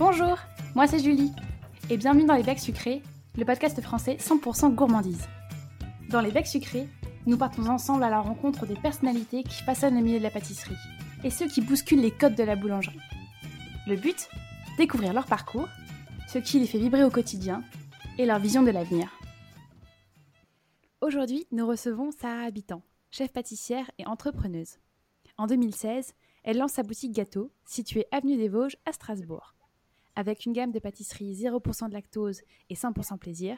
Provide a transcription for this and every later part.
Bonjour, moi c'est Julie, et bienvenue dans Les Becs Sucrés, le podcast français 100% gourmandise. Dans Les Becs Sucrés, nous partons ensemble à la rencontre des personnalités qui façonnent le milieu de la pâtisserie, et ceux qui bousculent les codes de la boulangerie. Le but Découvrir leur parcours, ce qui les fait vibrer au quotidien, et leur vision de l'avenir. Aujourd'hui, nous recevons Sarah Habitant, chef pâtissière et entrepreneuse. En 2016, elle lance sa boutique gâteau, située avenue des Vosges à Strasbourg. Avec une gamme de pâtisseries 0% de lactose et 100% plaisir,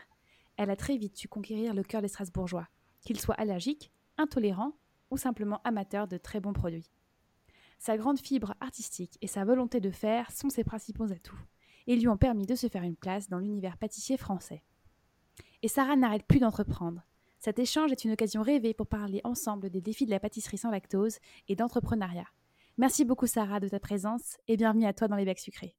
elle a très vite su conquérir le cœur des Strasbourgeois, qu'ils soient allergiques, intolérants ou simplement amateurs de très bons produits. Sa grande fibre artistique et sa volonté de faire sont ses principaux atouts et lui ont permis de se faire une place dans l'univers pâtissier français. Et Sarah n'arrête plus d'entreprendre. Cet échange est une occasion rêvée pour parler ensemble des défis de la pâtisserie sans lactose et d'entrepreneuriat. Merci beaucoup Sarah de ta présence et bienvenue à toi dans les becs sucrés.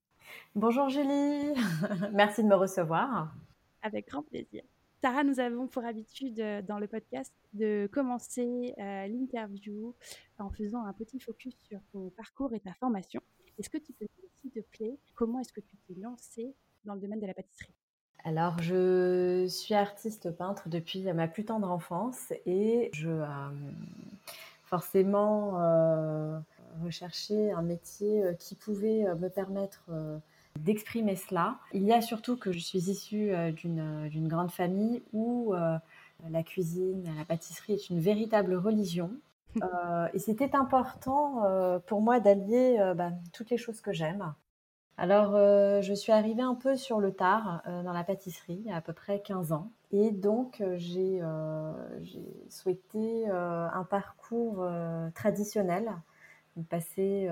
Bonjour Julie, merci de me recevoir. Avec grand plaisir. Sarah, nous avons pour habitude euh, dans le podcast de commencer euh, l'interview en faisant un petit focus sur ton parcours et ta formation. Est-ce que tu peux dire, s'il te plaît, comment est-ce que tu t'es lancée dans le domaine de la pâtisserie? Alors, je suis artiste peintre depuis ma plus tendre enfance et je euh, forcément euh, recherchais un métier qui pouvait me permettre d'exprimer cela. Il y a surtout que je suis issue euh, d'une grande famille où euh, la cuisine, la pâtisserie est une véritable religion. Euh, et c'était important pour moi d'allier bah, toutes les choses que j'aime. Alors, je suis arrivée un peu sur le tard dans la pâtisserie, à peu près 15 ans. Et donc, j'ai souhaité un parcours traditionnel, passer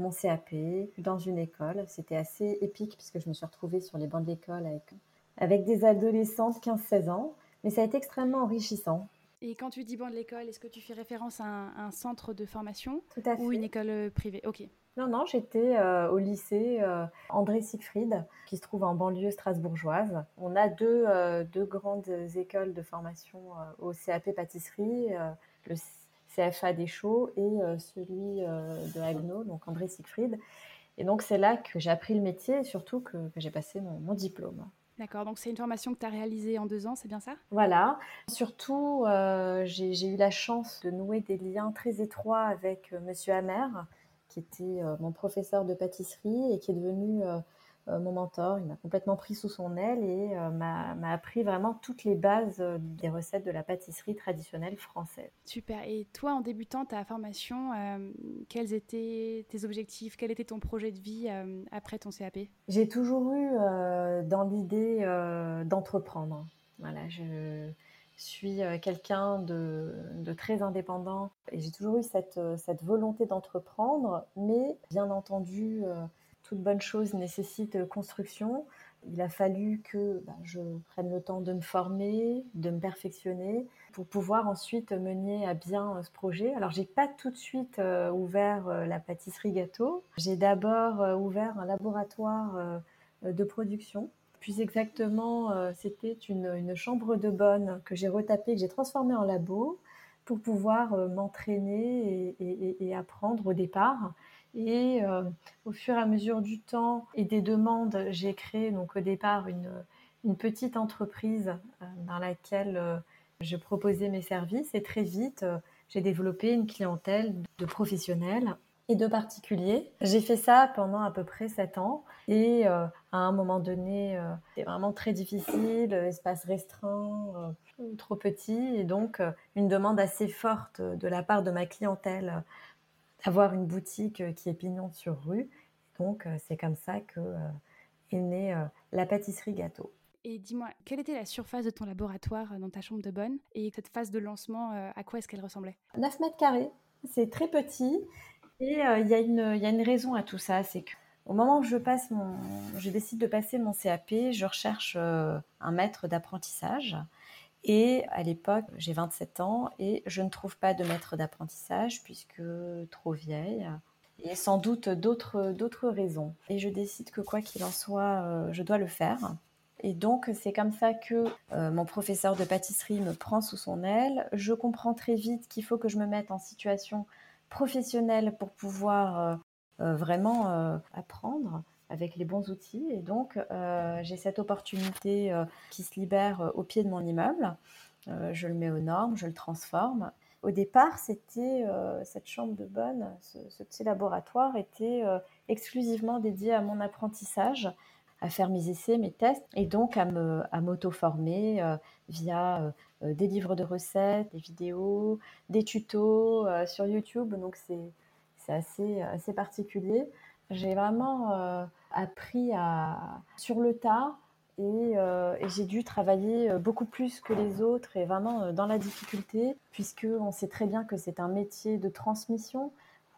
mon CAP dans une école. C'était assez épique puisque je me suis retrouvée sur les bancs de l'école avec, avec des adolescentes 15-16 ans. Mais ça a été extrêmement enrichissant. Et quand tu dis banc de l'école, est-ce que tu fais référence à un, centre de formation Tout à fait. ou une école euh, privée? Ok. Non, non, j'étais euh, au lycée euh, André Siegfried, qui se trouve en banlieue strasbourgeoise. On a deux, deux grandes écoles de formation au CAP pâtisserie, le CFA des Chaux et euh, celui euh, de Agno, donc André Siegfried. Et donc c'est là que j'ai appris le métier et surtout que, j'ai passé mon, diplôme. D'accord, donc c'est une formation que tu as réalisée en deux ans, c'est bien ça? Voilà. Surtout, euh, j'ai eu la chance de nouer des liens très étroits avec Monsieur Hammer, qui était mon professeur de pâtisserie et qui est devenu euh, mon mentor. Il m'a complètement pris sous son aile et euh, m'a appris vraiment toutes les bases euh, des recettes de la pâtisserie traditionnelle française. Super. Et toi, en débutant ta formation, quels étaient tes objectifs? Quel était ton projet de vie après ton CAP J'ai toujours eu dans l'idée d'entreprendre. Voilà, je suis quelqu'un de, de, très indépendant et j'ai toujours eu cette, cette volonté d'entreprendre, mais bien entendu, toute bonne chose nécessite euh, construction. Il a fallu que bah, je prenne le temps de me former, de me perfectionner pour pouvoir ensuite mener à bien euh, ce projet. Alors, j'ai pas tout de suite euh, ouvert la pâtisserie gâteau. J'ai d'abord ouvert un laboratoire de production. Plus exactement, c'était une, chambre de bonne que j'ai retapée, que j'ai transformée en labo pour pouvoir m'entraîner et, apprendre au départ. Et euh, au fur et à mesure du temps et des demandes, j'ai créé donc au départ une, petite entreprise euh, dans laquelle euh, je proposais mes services. Et très vite, j'ai développé une clientèle de professionnels et de particuliers. J'ai fait ça pendant à peu près sept ans. Et à un moment donné, c'était vraiment très difficile, espace restreint, trop petit. Et donc une demande assez forte de la part de ma clientèle avoir une boutique euh, qui est pignon sur rue. Donc, euh, c'est comme ça que euh, est née la pâtisserie gâteau. Et dis-moi, quelle était la surface de ton laboratoire dans ta chambre de bonne? Et cette phase de lancement, à quoi est-ce qu'elle ressemblait? 9 mètres carrés. C'est très petit. Et il y, a une raison à tout ça. C'est qu'au moment où je, passe mon, je décide de passer mon CAP, je recherche un maître d'apprentissage. Et à l'époque, j'ai 27 ans et je ne trouve pas de maître d'apprentissage puisque trop vieille et sans doute d'autres, d'autres raisons. Et je décide que quoi qu'il en soit, euh, je dois le faire. Et donc, c'est comme ça que euh, mon professeur de pâtisserie me prend sous son aile. Je comprends très vite qu'il faut que je me mette en situation professionnelle pour pouvoir euh, vraiment apprendre avec les bons outils. Et donc, j'ai cette opportunité qui se libère au pied de mon immeuble. je le mets aux normes, je le transforme. Au départ, c'était cette chambre de bonne, ce, petit laboratoire était exclusivement dédié à mon apprentissage, à faire mes essais, mes tests, et donc à m'auto-former via des livres de recettes, des vidéos, des tutos sur YouTube. Donc c'est assez, assez particulier. J'ai vraiment appris à, sur le tas euh, et, j'ai dû travailler beaucoup plus que les autres et vraiment dans la difficulté, puisqu'on sait très bien que c'est un métier de transmission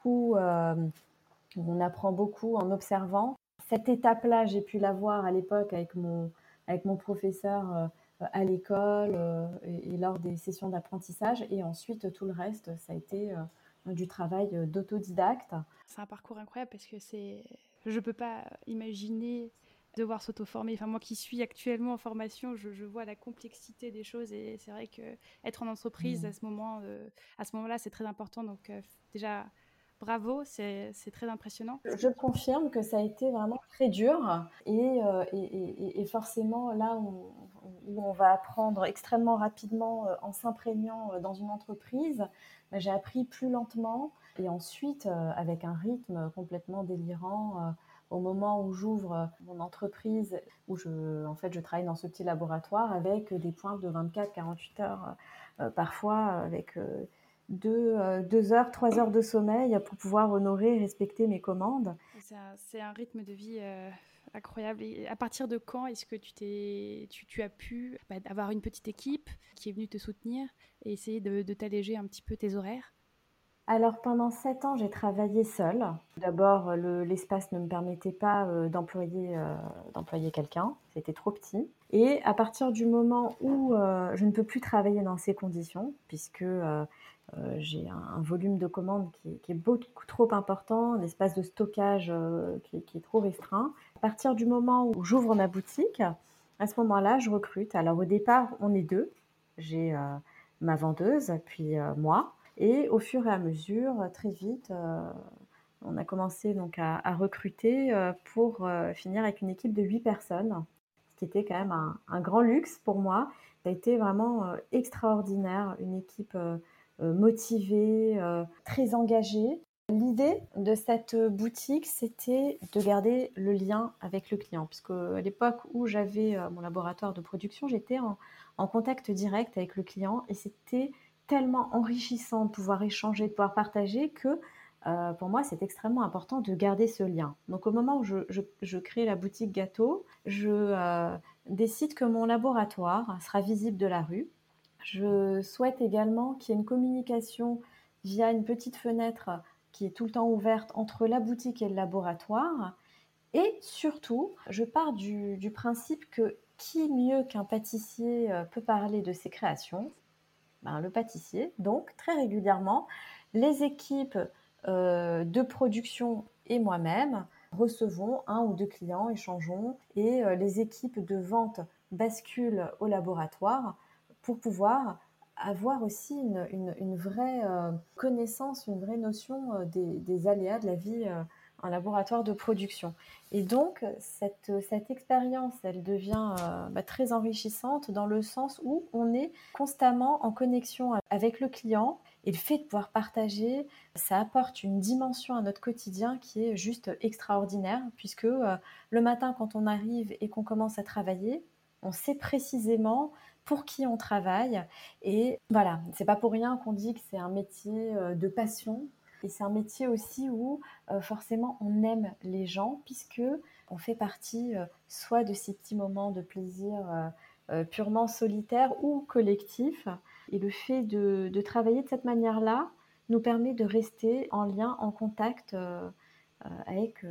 où on apprend beaucoup en observant. Cette étape-là, j'ai pu la voir à l'époque avec mon, avec mon professeur à l'école et, lors des sessions d'apprentissage. Et ensuite, tout le reste, ça a été du travail d'autodidacte. C'est un parcours incroyable parce que c'est, je ne peux pas imaginer devoir s'auto-former. Enfin, moi qui suis actuellement en formation, je, vois la complexité des choses et c'est vrai que être en entreprise mmh. à ce moment, euh, à ce moment-là, c'est très important. Donc euh, déjà, bravo, c'est très impressionnant. Je confirme que ça a été vraiment très dur et, euh, et, forcément là où, où, on va apprendre extrêmement rapidement en s'imprégnant dans une entreprise, bah, j'ai appris plus lentement et ensuite avec un rythme complètement délirant au moment où j'ouvre mon entreprise, où je, en fait, je travaille dans ce petit laboratoire avec des points de 24-48 heures, euh, parfois avec euh, deux, euh, deux, heures, trois heures de sommeil pour pouvoir honorer et respecter mes commandes. C'est un, rythme de vie incroyable. Et à partir de quand est-ce que tu, as pu bah, avoir une petite équipe qui est venue te soutenir et essayer de t'alléger un petit peu tes horaires? Alors pendant sept ans, j'ai travaillé seule. D'abord, l'espace ne me permettait pas euh, d'employer euh, d'employer quelqu'un, c'était trop petit. Et à partir du moment où euh, je ne peux plus travailler dans ces conditions, puisque j'ai un, volume de commandes qui, est beaucoup trop important, un espace de stockage qui, qui, est trop restreint, à partir du moment où j'ouvre ma boutique, à ce moment-là, je recrute. Alors au départ, on est deux. J'ai ma vendeuse, puis moi. Et au fur et à mesure, très vite, euh, on a commencé donc à, recruter euh, pour euh, finir avec une équipe de 8 personnes, ce qui était quand même un, grand luxe pour moi. Ça a été vraiment extraordinaire, une équipe motivée, très engagée. L'idée de cette boutique, c'était de garder le lien avec le client, puisque à l'époque où j'avais mon laboratoire de production, j'étais en, en, contact direct avec le client et c'était tellement enrichissant de pouvoir échanger, de pouvoir partager que euh, pour moi, c'est extrêmement important de garder ce lien. Donc, au moment où je, crée la boutique gâteau, je euh, décide que mon laboratoire sera visible de la rue. Je souhaite également qu'il y ait une communication via une petite fenêtre qui est tout le temps ouverte entre la boutique et le laboratoire. Et surtout, je pars du, principe que qui mieux qu'un pâtissier euh, peut parler de ses créations? Ben, le pâtissier. Donc, très régulièrement, les équipes euh, de production et moi-même recevons un ou deux clients, échangeons, et euh, les équipes de vente basculent au laboratoire pour pouvoir avoir aussi une, vraie euh, connaissance, une vraie notion des, aléas de la vie un laboratoire de production. Et donc, cette, cette expérience, elle devient euh, bah, très enrichissante dans le sens où on est constamment en connexion avec le client. Et le fait de pouvoir partager, ça apporte une dimension à notre quotidien qui est juste extraordinaire, puisque euh, le matin, quand on arrive et qu'on commence à travailler, on sait précisément pour qui on travaille. Et voilà, c'est pas pour rien qu'on dit que c'est un métier euh, de passion, et c'est un métier aussi où euh, forcément on aime les gens puisque on fait partie euh, soit de ces petits moments de plaisir euh, purement solitaires ou collectifs. Et le fait de, travailler de cette manière-là nous permet de rester en lien, en contact avec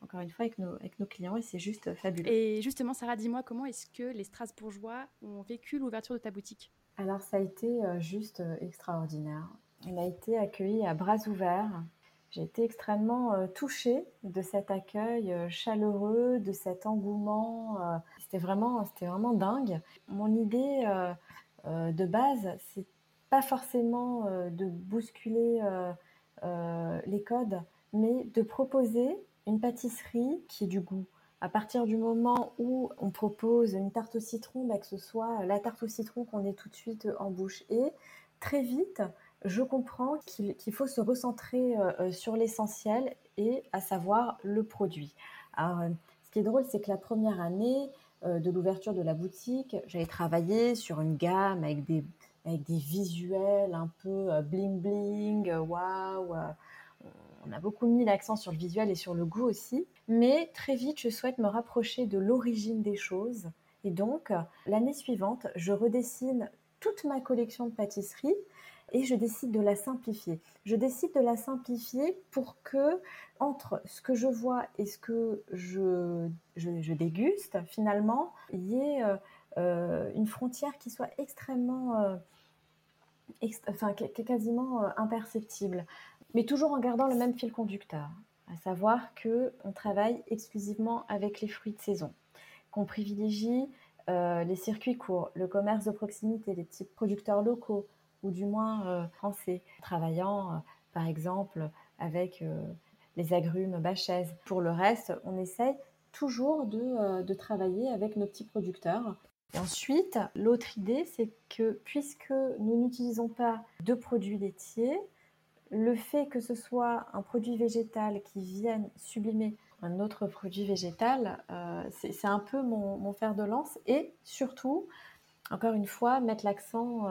encore une fois avec nos, avec nos clients et c'est juste fabuleux. Et justement, Sarah, dis-moi comment est-ce que les Strasbourgeois ont vécu l'ouverture de ta boutique? Alors ça a été juste extraordinaire. On a été accueillis à bras ouverts. J'ai été extrêmement euh, touchée de cet accueil euh, chaleureux, de cet engouement. Euh, c'était vraiment, c'était vraiment dingue. Mon idée de base, c'est pas forcément de bousculer les codes, mais de proposer une pâtisserie qui ait du goût. À partir du moment où on propose une tarte au citron, bah, que ce soit la tarte au citron qu'on ait tout de suite en bouche. Et très vite, je comprends qu'il faut se recentrer euh, euh, sur l'essentiel et à savoir le produit. Alors, euh, ce qui est drôle, c'est que la première année de l'ouverture de la boutique, j'avais travaillé sur une gamme avec des, avec des visuels un peu bling bling, waouh. On a beaucoup mis l'accent sur le visuel et sur le goût aussi. Mais très vite, je souhaite me rapprocher de l'origine des choses. Et donc, l'année suivante, je redessine toute ma collection de pâtisseries et je décide de la simplifier. Je décide de la simplifier pour que, entre ce que je vois et ce que je, déguste, finalement, il y ait euh, euh, une frontière qui soit extrêmement, euh, enfin, quasiment imperceptible, mais toujours en gardant le même fil conducteur, à savoir que on travaille exclusivement avec les fruits de saison, qu'on privilégie les circuits courts, le commerce de proximité, les petits producteurs locaux, ou du moins euh, français, travaillant euh, par exemple avec euh, les agrumes Bachez. Pour le reste, on essaye toujours de, travailler avec nos petits producteurs. Ensuite, l'autre idée, c'est que puisque nous n'utilisons pas de produits laitiers, le fait que ce soit un produit végétal qui vienne sublimer un autre produit végétal, c'est un peu mon, fer de lance. Et surtout, encore une fois, mettre l'accent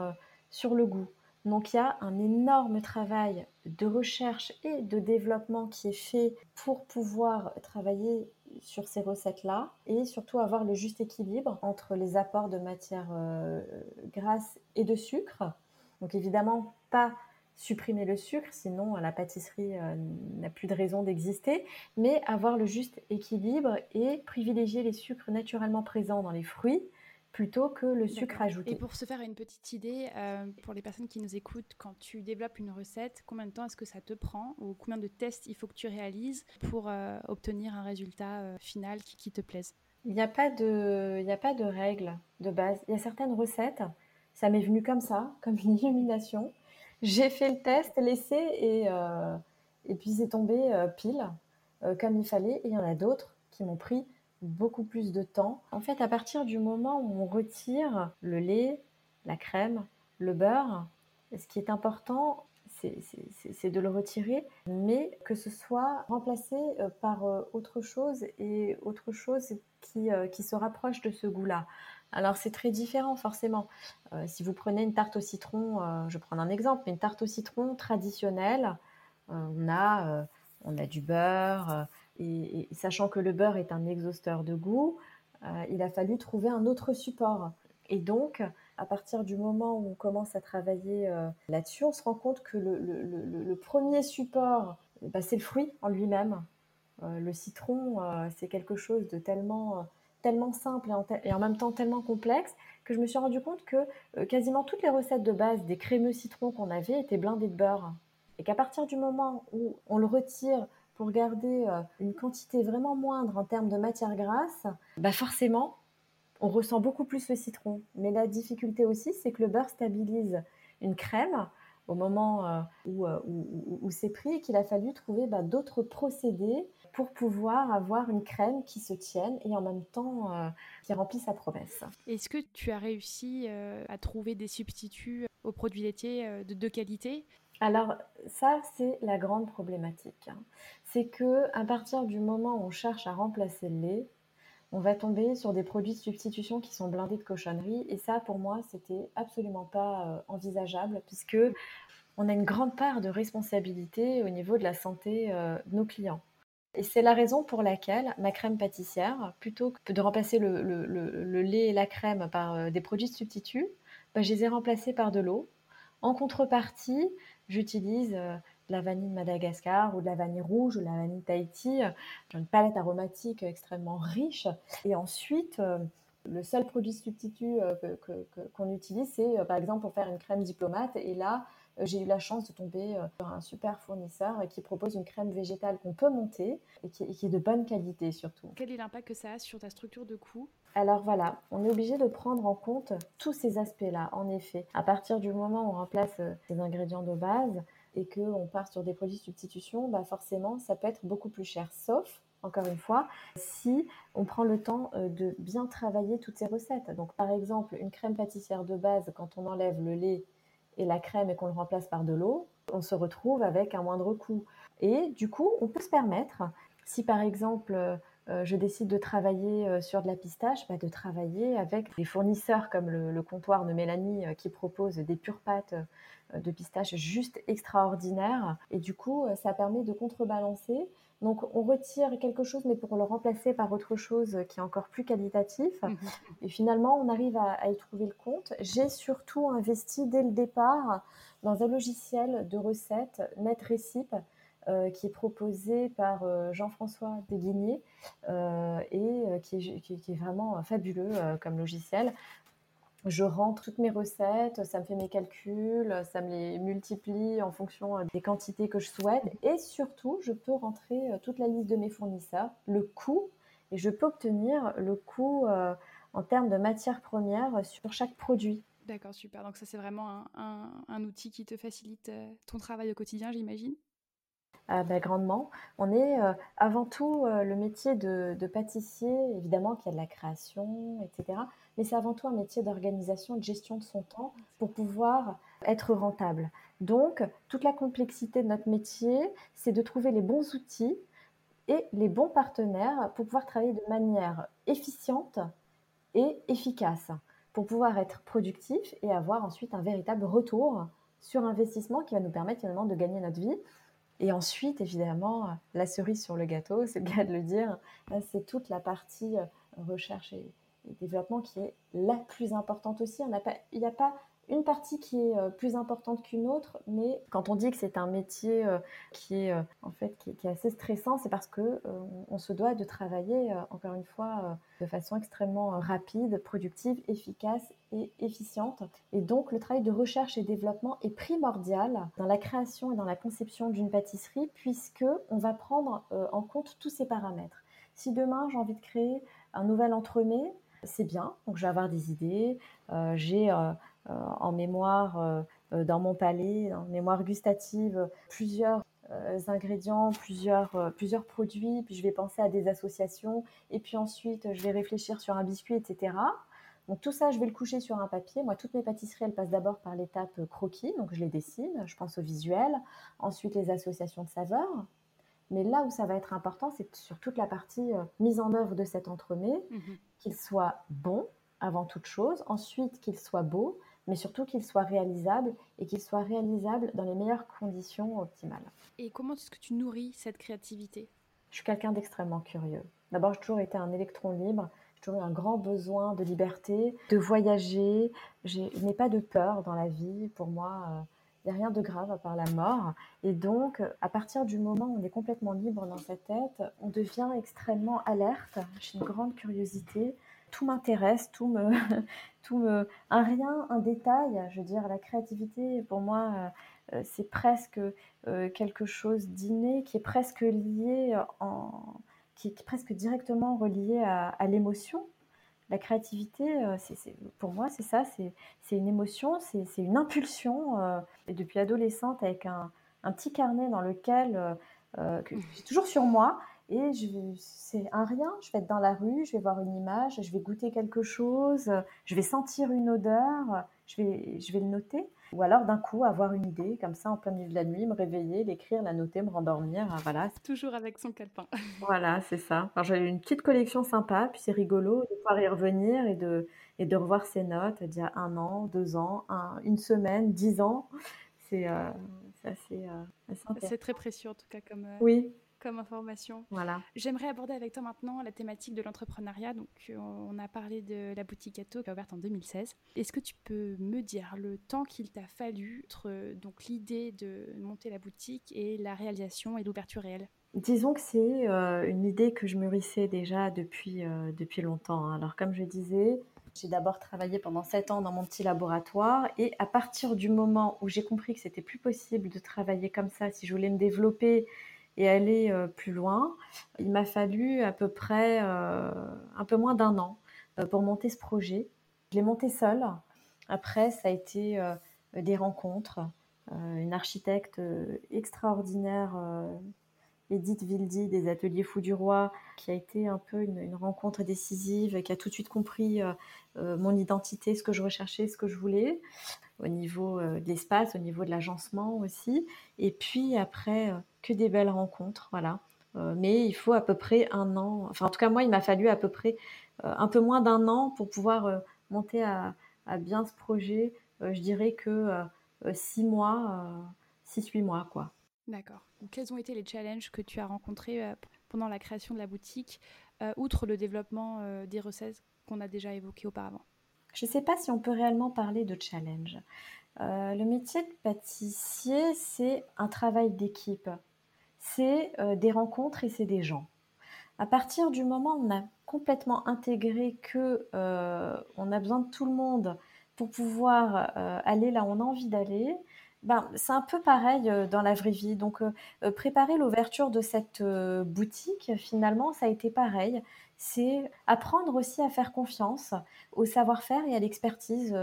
sur le goût. Donc il y a un énorme travail de recherche et de développement qui est fait pour pouvoir travailler sur ces recettes-là et surtout avoir le juste équilibre entre les apports de matière euh, grasse et de sucre. Donc évidemment pas supprimer le sucre, sinon la pâtisserie euh, n'a plus de raison d'exister, mais avoir le juste équilibre et privilégier les sucres naturellement présents dans les fruits plutôt que le sucre ajouté. Et pour se faire une petite idée, euh, pour les personnes qui nous écoutent, quand tu développes une recette, combien de temps est-ce que ça te prend ou combien de tests il faut que tu réalises pour euh, obtenir un résultat euh, final qui, te plaise? Il n'y a, pas de, il a pas de règle de base. Il y a certaines recettes, ça m'est venu comme ça, comme une illumination. J'ai fait le test, l'essai et, et puis c'est tombé pile comme il fallait. Et il y en a d'autres qui m'ont pris beaucoup plus de temps. En fait, à partir du moment où on retire le lait, la crème, le beurre, ce qui est important, c'est de le retirer, mais que ce soit remplacé euh, par euh, autre chose et autre chose qui, euh, qui se rapproche de ce goût-là. Alors c'est très différent forcément. si vous prenez une tarte au citron, je prends un exemple, une tarte au citron traditionnelle, on, a, on a du beurre, et, sachant que le beurre est un exhausteur de goût, euh, il a fallu trouver un autre support. Et donc, à partir du moment où on commence à travailler euh, là-dessus, on se rend compte que le, premier support, bah, c'est le fruit en lui-même. Euh, le citron, c'est quelque chose de tellement, tellement simple et en, même temps tellement complexe que je me suis rendu compte que quasiment toutes les recettes de base des crémeux citrons qu'on avait étaient blindées de beurre. Et qu'à partir du moment où on le retire pour garder euh, une quantité vraiment moindre en termes de matière grasse, bah forcément, on ressent beaucoup plus le citron. Mais la difficulté aussi, c'est que le beurre stabilise une crème au moment euh, euh, où, c'est pris et qu'il a fallu trouver bah, d'autres procédés pour pouvoir avoir une crème qui se tienne et en même temps qui remplit sa promesse. Est-ce que tu as réussi à trouver des substituts aux produits laitiers de, de qualité? Alors ça, c'est la grande problématique. Hein. C'est que à partir du moment où on cherche à remplacer le lait, on va tomber sur des produits de substitution qui sont blindés de cochonneries. Et ça, pour moi, c'était absolument pas euh, envisageable, puisque on a une grande part de responsabilité au niveau de la santé euh, de nos clients. Et c'est la raison pour laquelle ma crème pâtissière, plutôt que de remplacer le, lait et la crème par euh, des produits de substitut, bah, je les ai remplacés par de l'eau. En contrepartie, j'utilise euh, de la vanille de Madagascar ou de la vanille rouge ou de la vanille Tahiti. J'ai une palette aromatique extrêmement riche. Et ensuite, euh, le seul produit substitut euh, qu'on utilise, c'est par exemple pour faire une crème diplomate. Et là, j'ai eu la chance de tomber sur un super fournisseur qui propose une crème végétale qu'on peut monter et qui, est de bonne qualité surtout. Quel est l'impact que ça a sur ta structure de coût? Alors voilà, on est obligé de prendre en compte tous ces aspects-là, en effet. À partir du moment où on remplace ces ingrédients de base et qu'on part sur des produits de substitution, bah forcément, ça peut être beaucoup plus cher. Sauf encore une fois, si on prend le temps de bien travailler toutes ces recettes. Donc, par exemple, une crème pâtissière de base, quand on enlève le lait et la crème et qu'on le remplace par de l'eau, on se retrouve avec un moindre coût. Et du coup, on peut se permettre, si par exemple euh, je décide de travailler euh, sur de la pistache, bah, de travailler avec des fournisseurs comme le, comptoir de Mélanie euh, qui propose des pures pâtes de pistache juste extraordinaires. Et du coup, ça permet de contrebalancer. Donc, on retire quelque chose, mais pour le remplacer par autre chose qui est encore plus qualitatif. Mmh Et finalement, on arrive à, à y trouver le compte. J'ai surtout investi dès le départ dans un logiciel de recettes, NetRecipe, euh, qui est proposé par euh, Jean-François Desguigné euh, et qui est, vraiment fabuleux comme logiciel. Je rentre toutes mes recettes, ça me fait mes calculs, ça me les multiplie en fonction des quantités que je souhaite. Et surtout, je peux rentrer toute la liste de mes fournisseurs, le coût, et je peux obtenir le coût en termes de matières premières sur chaque produit. D'accord, super. Donc ça, c'est vraiment un, outil qui te facilite ton travail au quotidien, j'imagine? Ah bah, grandement. On est euh, avant tout euh, le métier de, pâtissier, évidemment qu'il y a de la création, etc. Mais c'est avant tout un métier d'organisation, de gestion de son temps pour pouvoir être rentable. Donc, toute la complexité de notre métier, c'est de trouver les bons outils et les bons partenaires pour pouvoir travailler de manière efficiente et efficace, pour pouvoir être productif et avoir ensuite un véritable retour sur investissement qui va nous permettre finalement de gagner notre vie et ensuite, évidemment, la cerise sur le gâteau, c'est le cas de le dire, c'est toute la partie recherche et, développement qui est la plus importante aussi. il n'y a pas une partie qui est euh, plus importante qu'une autre, mais quand on dit que c'est un métier euh, qui est en fait qui, est assez stressant, c'est parce que on se doit de travailler encore une fois de façon extrêmement rapide, productive, efficace et efficiente. Et donc le travail de recherche et développement est primordial dans la création et dans la conception d'une pâtisserie puisque on va prendre en compte tous ces paramètres. Si demain j'ai envie de créer un nouvel entremets, c'est bien. Donc je vais avoir des idées. j'ai euh, en mémoire euh, euh, dans mon palais, en mémoire gustative, plusieurs ingrédients, plusieurs, plusieurs produits, puis je vais penser à des associations, et puis ensuite je vais réfléchir sur un biscuit, etc. Donc tout ça, je vais le coucher sur un papier. Moi, toutes mes pâtisseries, elles passent d'abord par l'étape croquis, donc je les dessine, je pense au visuel, ensuite les associations de saveurs. Mais là où ça va être important, c'est sur toute la partie mise en œuvre de cet entremets, mmh qu'il soit bon avant toute chose, ensuite qu'il soit beau, mais surtout qu'il soit réalisable et qu'il soit réalisable dans les meilleures conditions optimales. Et comment est-ce que tu nourris cette créativité? Je suis quelqu'un d'extrêmement curieux. D'abord, j'ai toujours été un électron libre. J'ai toujours eu un grand besoin de liberté, de voyager. Je n'ai pas de peur dans la vie. Pour moi, il n'y a rien de grave à part la mort. Et donc, à partir du moment où on est complètement libre dans sa tête, on devient extrêmement alerte. J'ai une grande curiosité tout m'intéresse, tout me, tout me, un rien, un détail. Je veux dire, la créativité, pour moi, euh, euh, c'est presque euh, quelque chose d'inné qui est presque lié en, qui est presque directement relié à, l'émotion. La créativité, c'est, pour moi, c'est ça, c'est, une émotion, c'est, une impulsion. et depuis adolescente, avec un, un, petit carnet dans lequel, que j'ai toujours sur moi, et c'est un rien, je vais être dans la rue, je vais voir une image, je vais goûter quelque chose, je vais sentir une odeur, je vais, je vais le noter. Ou alors d'un coup avoir une idée, comme ça en plein milieu de la nuit, me réveiller, l'écrire, la noter, me rendormir. Hein, voilà. Toujours avec son calepin. voilà, c'est ça. J'avais une petite collection sympa, puis c'est rigolo de pouvoir y revenir et de, et de revoir ses notes d'il y a un an, deux ans, une semaine, dix ans. C'est euh, assez, euh, C'est très précieux en tout cas comme, euh, oui comme information. Voilà. J'aimerais aborder avec toi maintenant la thématique de l'entrepreneuriat. Donc, euh, on a parlé de la boutique gâteau qui a ouverte en 2016. Est-ce que tu peux me dire le temps qu'il t'a fallu entre donc l'idée de monter la boutique et la réalisation et l'ouverture réelle? Disons que c'est euh, une idée que je mûrissais déjà depuis, euh, depuis longtemps. Hein. Alors, comme je disais, j'ai d'abord travaillé pendant sept ans dans mon petit laboratoire et à partir du moment où j'ai compris que c'était plus possible de travailler comme ça, si je voulais me développer et aller euh, plus loin. Il m'a fallu à peu près euh, un peu moins d'un an euh, pour monter ce projet. Je l'ai monté seule. Après, ça a été des rencontres, une architecte extraordinaire Edith Vildi des Ateliers Fous du Roi, qui a été un peu une, rencontre décisive, qui a tout de suite compris mon identité, ce que je recherchais, ce que je voulais, au niveau de l'espace, au niveau de l'agencement aussi. Et puis après, que des belles rencontres, voilà. mais il faut à peu près un an, enfin en tout cas moi, il m'a fallu à peu près un peu moins d'un an pour pouvoir monter à, à bien ce projet, je dirais que six mois, six, huit mois, quoi. D'accord. Quels ont été les challenges que tu as rencontrés pendant la création de la boutique, outre le développement des recettes qu'on a déjà évoqué auparavant? Je ne sais pas si on peut réellement parler de challenge. le métier de pâtissier, c'est un travail d'équipe. C'est des rencontres et c'est des gens. À partir du moment où on a complètement intégré que on a besoin de tout le monde pour pouvoir euh, aller là où on a envie d'aller, ben, c'est un peu pareil euh, dans la vraie vie. Donc, euh, préparer l'ouverture de cette boutique, finalement, ça a été pareil. C'est apprendre aussi à faire confiance au savoir-faire et à l'expertise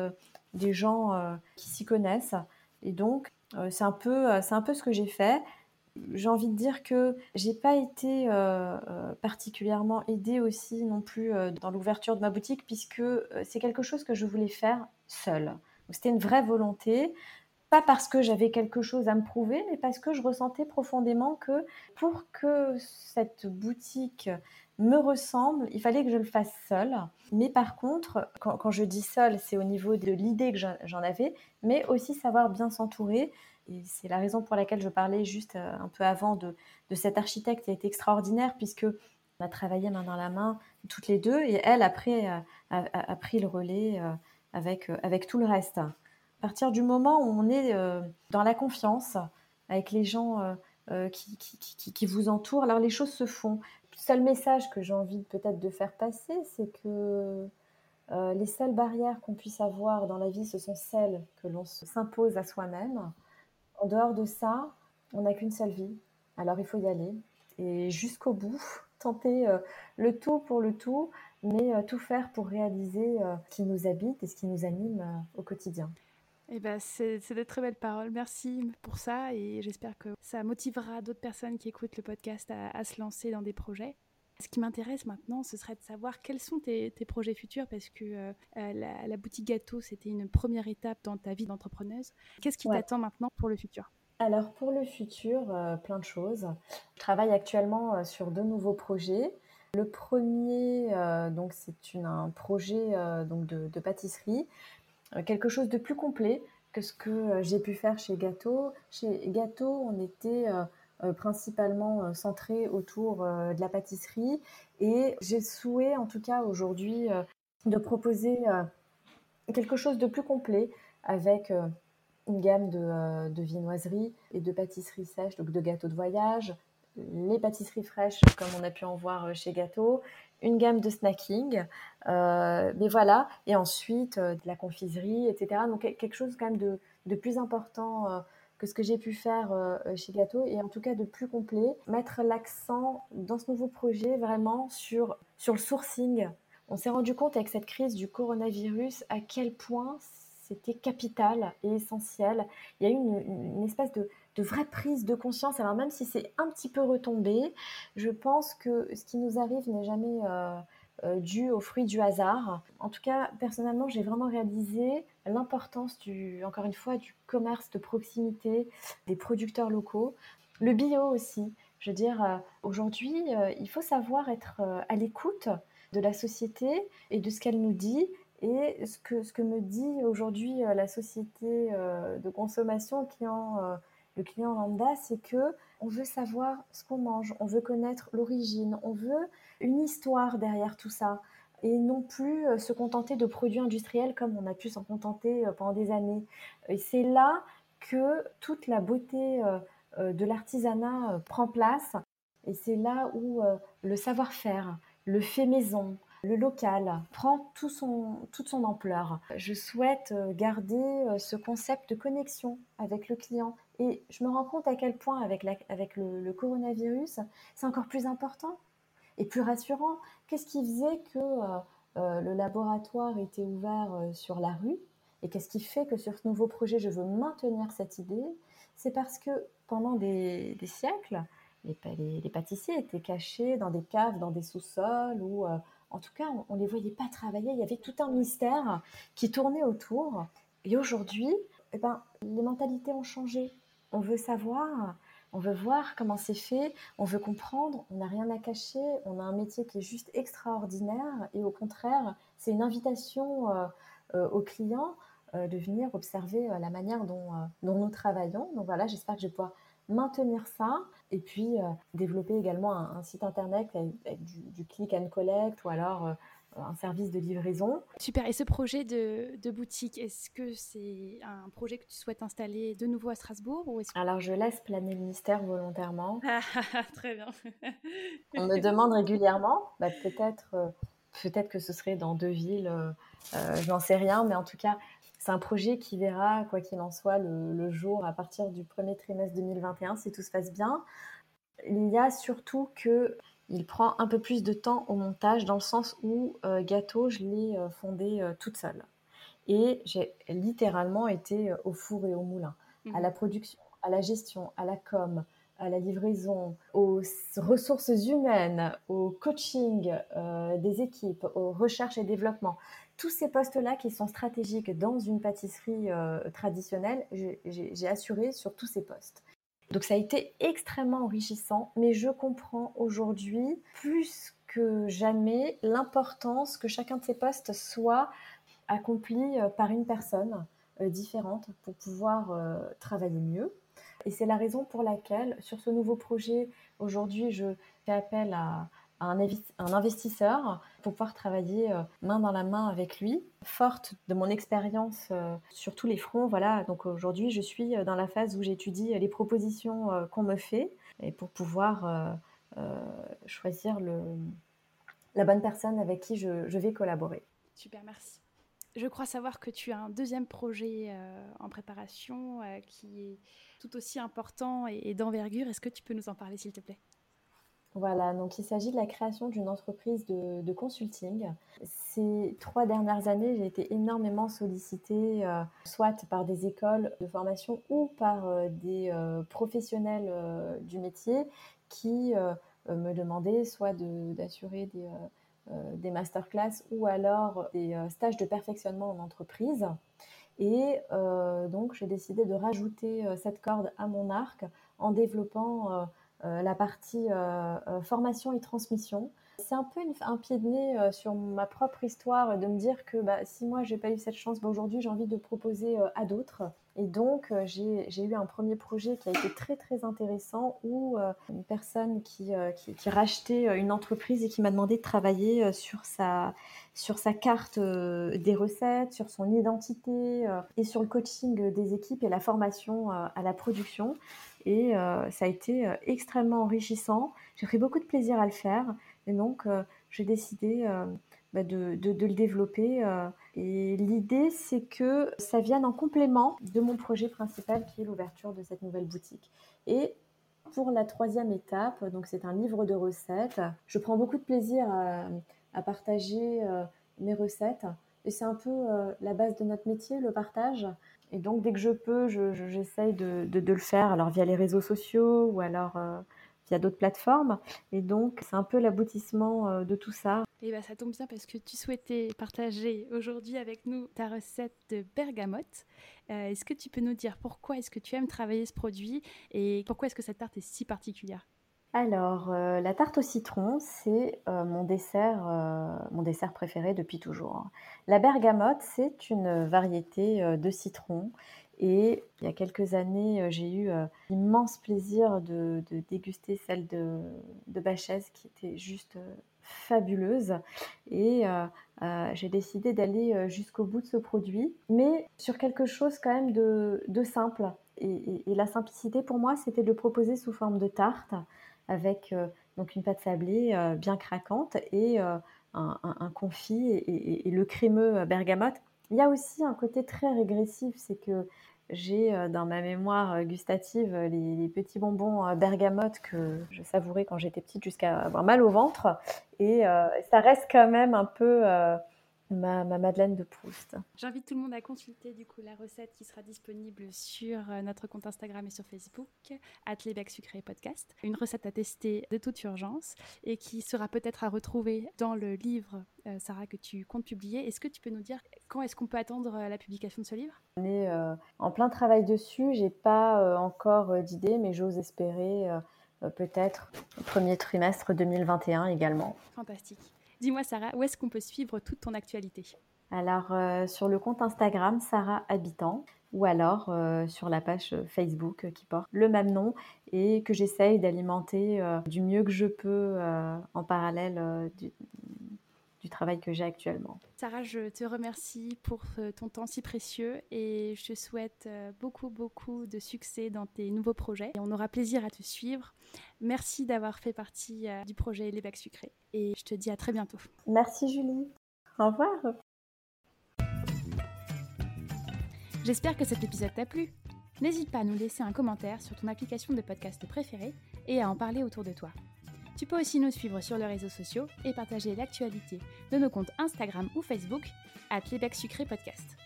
des gens qui s'y connaissent. Et donc, c'est un, un peu ce que j'ai fait j'ai envie de dire que j'ai pas été euh, euh, particulièrement aidée aussi non plus euh, dans l'ouverture de ma boutique puisque c'est quelque chose que je voulais faire seule. C'était une vraie volonté, pas parce que j'avais quelque chose à me prouver, mais parce que je ressentais profondément que pour que cette boutique me ressemble, il fallait que je le fasse seule. Mais par contre, quand, quand je dis seule, c'est au niveau de l'idée que j'en avais, mais aussi savoir bien s'entourer c'est la raison pour laquelle je parlais juste euh, un peu avant de, de cet architecte qui a été extraordinaire, puisque on a travaillé main dans la main toutes les deux, et elle, après, a, a, pris le relais euh, avec, euh, avec tout le reste. À partir du moment où on est dans la confiance avec les gens qui, qui, qui, vous entourent, alors les choses se font. Le seul message que j'ai envie peut-être de faire passer, c'est que les seules barrières qu'on puisse avoir dans la vie, ce sont celles que l'on s'impose à soi-même. En dehors de ça, on n'a qu'une seule vie. Alors il faut y aller et jusqu'au bout, tenter euh, le tout pour le tout, mais euh, tout faire pour réaliser euh, ce qui nous habite et ce qui nous anime au quotidien. Eh ben, c'est de très belles paroles. Merci pour ça et j'espère que ça motivera d'autres personnes qui écoutent le podcast à, se lancer dans des projets. Ce qui m'intéresse maintenant, ce serait de savoir quels sont tes, projets futurs parce que la, la, boutique gâteau, c'était une première étape dans ta vie d'entrepreneuse. Qu'est-ce qui t'attend maintenant pour le futur? Alors pour le futur, plein de choses. Je travaille actuellement sur deux nouveaux projets. Le premier, donc c'est un projet donc de, de pâtisserie, quelque chose de plus complet que ce que j'ai pu faire chez Gâteau. Chez Gâteau, on était euh, principalement euh, centré autour euh, de la pâtisserie. Et j'ai souhait, en tout cas aujourd'hui, de proposer quelque chose de plus complet avec une gamme de, de viennoiseries et de pâtisseries sèches, donc de gâteaux de voyage, les pâtisseries fraîches comme on a pu en voir chez Gâteau, une gamme de snacking, mais voilà, et ensuite de la confiserie, etc. Donc quelque chose quand même de, de plus important que ce que j'ai pu faire euh, chez Gâteau et en tout cas de plus complet. Mettre l'accent dans ce nouveau projet vraiment sur, sur le sourcing. On s'est rendu compte avec cette crise du coronavirus à quel point c'était capital et essentiel. Il y a eu une, espèce de, de, vraie prise de conscience. Alors même si c'est un petit peu retombé, je pense que ce qui nous arrive n'est jamais... Euh, euh, dû aux fruits du hasard. En tout cas, personnellement, j'ai vraiment réalisé l'importance du, encore une fois, du commerce de proximité, des producteurs locaux, le bio aussi. Je veux dire, euh, aujourd'hui, euh, il faut savoir être à l'écoute de la société et de ce qu'elle nous dit. Et ce que, ce que me dit aujourd'hui la société de consommation, client, le client lambda, c'est que on veut savoir ce qu'on mange, on veut connaître l'origine, on veut une histoire derrière tout ça et non plus euh, se contenter de produits industriels comme on a pu s'en contenter euh, pendant des années. Et c'est là que toute la beauté euh, de l'artisanat prend place et c'est là où le savoir-faire, le fait maison, le local prend tout son, toute son ampleur. Je souhaite garder ce concept de connexion avec le client. Et je me rends compte à quel point avec, avec le coronavirus, c'est encore plus important et plus rassurant. Qu'est-ce qui faisait que euh, euh, le laboratoire était ouvert euh, sur la rue et qu'est-ce qui fait que sur ce nouveau projet, je veux maintenir cette idée? C'est parce que pendant des, siècles, les, pâtissiers étaient cachés dans des caves, dans des sous-sols, ou en tout cas, on ne les voyait pas travailler. Il y avait tout un mystère qui tournait autour. Et aujourd'hui, eh ben, les mentalités ont changé. On veut savoir, on veut voir comment c'est fait, on veut comprendre, on n'a rien à cacher, on a un métier qui est juste extraordinaire et au contraire, c'est une invitation euh, euh, aux clients euh, de venir observer la manière dont, nous travaillons. Donc voilà, j'espère que je vais pouvoir maintenir ça et puis développer également un, site internet avec, du, du, click and collect ou alors un service de livraison. Super. Et ce projet de, boutique, est-ce que c'est un projet que tu souhaites installer de nouveau à Strasbourg ou Alors, je laisse planer le mystère volontairement. Ah, très bien. On me demande régulièrement, bah, peut-être euh, peut-être que ce serait dans deux villes, euh, euh, je n'en sais rien, mais en tout cas, c'est un projet qui verra, quoi qu'il en soit, le, le, jour à partir du premier trimestre 2021, si tout se passe bien. Il y a surtout que il prend un peu plus de temps au montage dans le sens où euh, Gâteau, je l'ai euh, fondé euh, toute seule. Et j'ai littéralement été au four et au moulin, à mhm. la production, à la gestion, à la com, à la livraison, aux ressources humaines, au coaching des équipes, aux recherches et développement. Tous ces postes-là qui sont stratégiques dans une pâtisserie traditionnelle, j'ai assuré sur tous ces postes. Donc ça a été extrêmement enrichissant, mais je comprends aujourd'hui plus que jamais l'importance que chacun de ces postes soit accompli euh, par une personne euh, différente pour pouvoir euh, travailler mieux. Et c'est la raison pour laquelle, sur ce nouveau projet, aujourd'hui, je fais appel à, un, investisseur pour pouvoir travailler euh, main dans la main avec lui. Forte de mon expérience euh, sur tous les fronts, voilà. Donc aujourd'hui, je suis euh, dans la phase où j'étudie les propositions qu'on me fait et pour pouvoir choisir le, la bonne personne avec qui je, vais collaborer. Super, merci. Je crois savoir que tu as un deuxième projet en préparation qui est tout aussi important et d'envergure. Est-ce que tu peux nous en parler, s'il te plaît? Voilà, donc il s'agit de la création d'une entreprise de, consulting. Ces trois dernières années, j'ai été énormément sollicitée, euh, soit par des écoles de formation ou par euh, des euh, professionnels du métier qui me demandaient soit d'assurer des, des masterclass ou alors des stages de perfectionnement en entreprise. Et donc, j'ai décidé de rajouter cette corde à mon arc en développant la partie euh, euh, formation et transmission. C'est un peu un pied de nez sur ma propre histoire de me dire que bah, si moi j'ai pas eu cette chance, bah, aujourd'hui j'ai envie de proposer à d'autres. Et donc, j'ai eu un premier projet qui a été très, très intéressant où une personne qui, rachetait une entreprise et qui m'a demandé de travailler sur sa carte des recettes, sur son identité et sur le coaching des équipes et la formation à la production. Et euh, ça a été euh, extrêmement enrichissant. J'ai pris beaucoup de plaisir à le faire. Et donc, euh, j'ai décidé bah, de, le développer. et l'idée, c'est que ça vienne en complément de mon projet principal qui est l'ouverture de cette nouvelle boutique. Et pour la troisième étape, donc c'est un livre de recettes. Je prends beaucoup de plaisir à partager mes recettes. Et c'est un peu la base de notre métier, le partage. Et donc, dès que je peux, j'essaye de, le faire, alors via les réseaux sociaux ou alors euh, via d'autres plateformes. Et donc, c'est un peu l'aboutissement euh, de tout ça. Et bien, ça tombe bien parce que tu souhaitais partager aujourd'hui avec nous ta recette de bergamote. Euh, est-ce que tu peux nous dire pourquoi est-ce que tu aimes travailler ce produit et pourquoi est-ce que cette tarte est si particulière? Alors, euh, la tarte au citron, c'est euh, mon, dessert, euh, mon dessert préféré depuis toujours. La bergamote, c'est une variété de citron. Et il y a quelques années, j'ai eu l'immense plaisir de, déguster celle de, de qui était juste fabuleuse. Et j'ai décidé d'aller jusqu'au bout de ce produit, mais sur quelque chose quand même de, simple. et, la simplicité pour moi, c'était de le proposer sous forme de tarte avec euh, donc une pâte sablée euh, bien craquante et euh, un, confit et, le crémeux bergamote. Il y a aussi un côté très régressif, c'est que j'ai dans ma mémoire gustative les, petits bonbons bergamote que je savourais quand j'étais petite jusqu'à avoir mal au ventre. Et ça reste quand même un peu ma, Madeleine de Proust. J'invite tout le monde à consulter du coup la recette qui sera disponible sur euh, notre compte Instagram et sur Facebook, Atlebec Sucré Podcast. Une recette à tester de toute urgence et qui sera peut-être à retrouver dans le livre, euh, Sarah, que tu comptes publier. Est-ce que tu peux nous dire quand est-ce qu'on peut attendre euh, la publication de ce livre? On est en plein travail dessus. J'ai pas encore d'idée, mais j'ose espérer peut-être au premier trimestre 2021 également. Fantastique. Dis-moi Sarah, où est-ce qu'on peut suivre toute ton actualité? Alors euh, sur le compte Instagram Sarah Habitant ou alors euh, sur la page Facebook qui porte le même nom et que j'essaye d'alimenter euh, du mieux que je peux en parallèle travail que j'ai actuellement. Sarah, je te remercie pour ton temps si précieux et je te souhaite beaucoup, beaucoup de succès dans tes nouveaux projets. Et on aura plaisir à te suivre. Merci d'avoir fait partie du projet Les Bacs Sucrés et je te dis à très bientôt. Merci Julie. Au revoir. J'espère que cet épisode t'a plu. N'hésite pas à nous laisser un commentaire sur ton application de podcast préférée et à en parler autour de toi. Tu peux aussi nous suivre sur les réseaux sociaux et partager l'actualité de nos comptes Instagram ou Facebook à Sucré Podcast.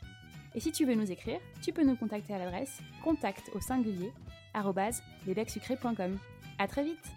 Et si tu veux nous écrire, tu peux nous contacter à l'adresse contact au singulier À très vite